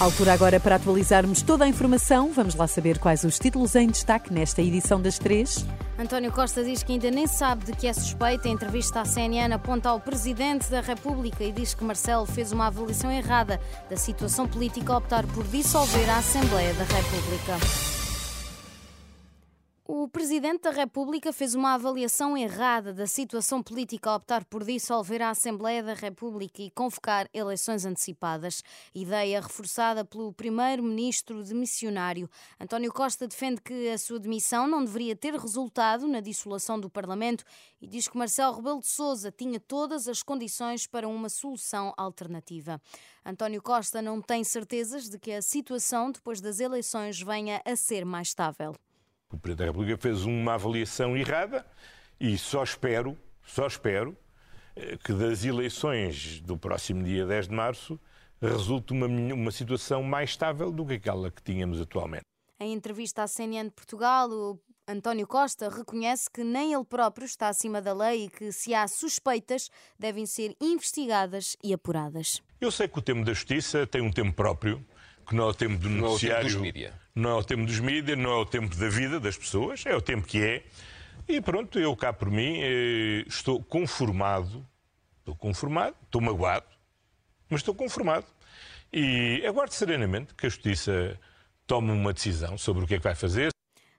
Altura agora para atualizarmos toda a informação. Vamos lá saber quais os títulos em destaque nesta edição das três. António Costa diz que ainda nem sabe de que é suspeita. Em entrevista à CNN aponta ao Presidente da República e diz que Marcelo fez uma avaliação errada da situação política ao optar por dissolver a Assembleia da República. O Presidente da República fez uma avaliação errada da situação política ao optar por dissolver a Assembleia da República e convocar eleições antecipadas. Ideia reforçada pelo Primeiro-Ministro demissionário. António Costa defende que a sua demissão não deveria ter resultado na dissolução do Parlamento e diz que Marcelo Rebelo de Sousa tinha todas as condições para uma solução alternativa. António Costa não tem certezas de que a situação depois das eleições venha a ser mais estável. O Presidente da República fez uma avaliação errada e só espero, só espero, eh, que das eleições do próximo dia 10 de março resulte uma, uma situação mais estável do que aquela que tínhamos atualmente. Em entrevista à CNN de Portugal, o António Costa reconhece que nem ele próprio está acima da lei e que, se há suspeitas, devem ser investigadas e apuradas. Eu sei que o tema da justiça tem um tempo próprio, que não é o tempo do não noticiário. É o tempo dos mídia. Não é o tempo dos mídias, não é o tempo da vida das pessoas, é o tempo que é. E pronto, eu cá por mim eh, estou conformado, estou conformado, estou magoado, mas estou conformado. E aguardo serenamente que a Justiça tome uma decisão sobre o que é que vai fazer.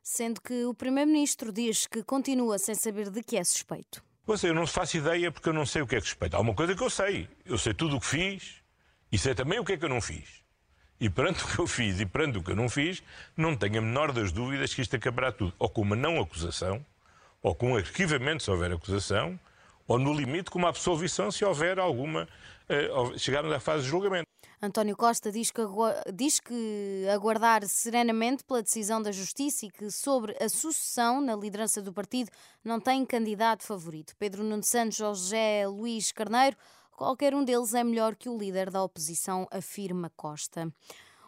Sendo que o Primeiro-Ministro diz que continua sem saber de que é suspeito. Você, eu não faço ideia porque eu não sei o que é que suspeito. Há uma coisa que eu sei. Eu sei tudo o que fiz e sei também o que é que eu não fiz. E perante o que eu fiz e perante o que eu não fiz, não tenho a menor das dúvidas que isto acabará tudo ou com uma não acusação, ou com um arquivamento se houver acusação, ou no limite com uma absolvição se houver alguma, uh, chegarmos à fase de julgamento. António Costa diz que, diz que aguardar serenamente pela decisão da Justiça e que sobre a sucessão na liderança do partido não tem candidato favorito. Pedro Nuno Santos José Luís Carneiro Qualquer um deles é melhor que o líder da oposição, afirma Costa.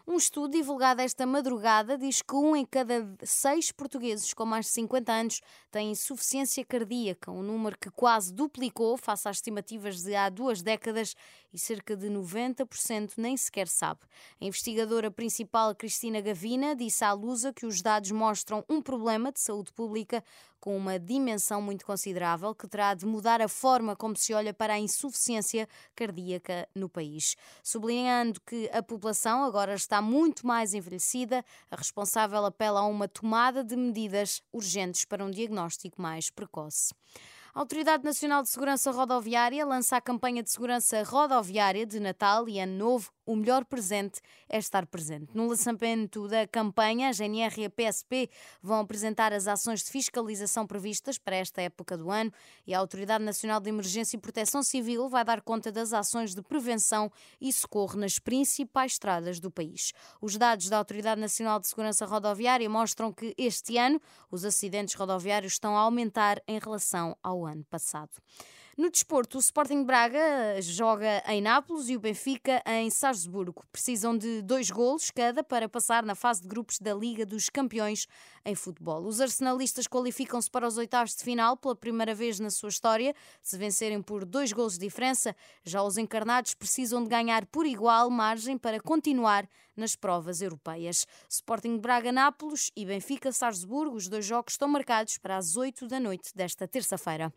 Um estudo divulgado esta madrugada diz que um em cada seis portugueses com mais de 50 anos tem insuficiência cardíaca, um número que quase duplicou face às estimativas de há duas décadas e cerca de 90% nem sequer sabe. A investigadora principal, Cristina Gavina, disse à Lusa que os dados mostram um problema de saúde pública com uma dimensão muito considerável que terá de mudar a forma como se olha para a insuficiência cardíaca no país. Sublinhando que a população agora está muito mais envelhecida, a responsável apela a uma tomada de medidas urgentes para um diagnóstico mais precoce. A Autoridade Nacional de Segurança Rodoviária lança a campanha de segurança rodoviária de Natal e Ano Novo. O melhor presente é estar presente. No lançamento da campanha, a GNR e a PSP vão apresentar as ações de fiscalização previstas para esta época do ano e a Autoridade Nacional de Emergência e Proteção Civil vai dar conta das ações de prevenção e socorro nas principais estradas do país. Os dados da Autoridade Nacional de Segurança Rodoviária mostram que este ano os acidentes rodoviários estão a aumentar em relação ao ano passado. No desporto, o Sporting Braga joga em Nápoles e o Benfica em Salzburgo. Precisam de dois golos cada para passar na fase de grupos da Liga dos Campeões em futebol. Os arsenalistas qualificam-se para os oitavos de final pela primeira vez na sua história, se vencerem por dois golos de diferença. Já os encarnados precisam de ganhar por igual margem para continuar nas provas europeias. Sporting Braga-Nápoles e Benfica-Salzburgo, os dois jogos estão marcados para as 8 da noite desta terça-feira.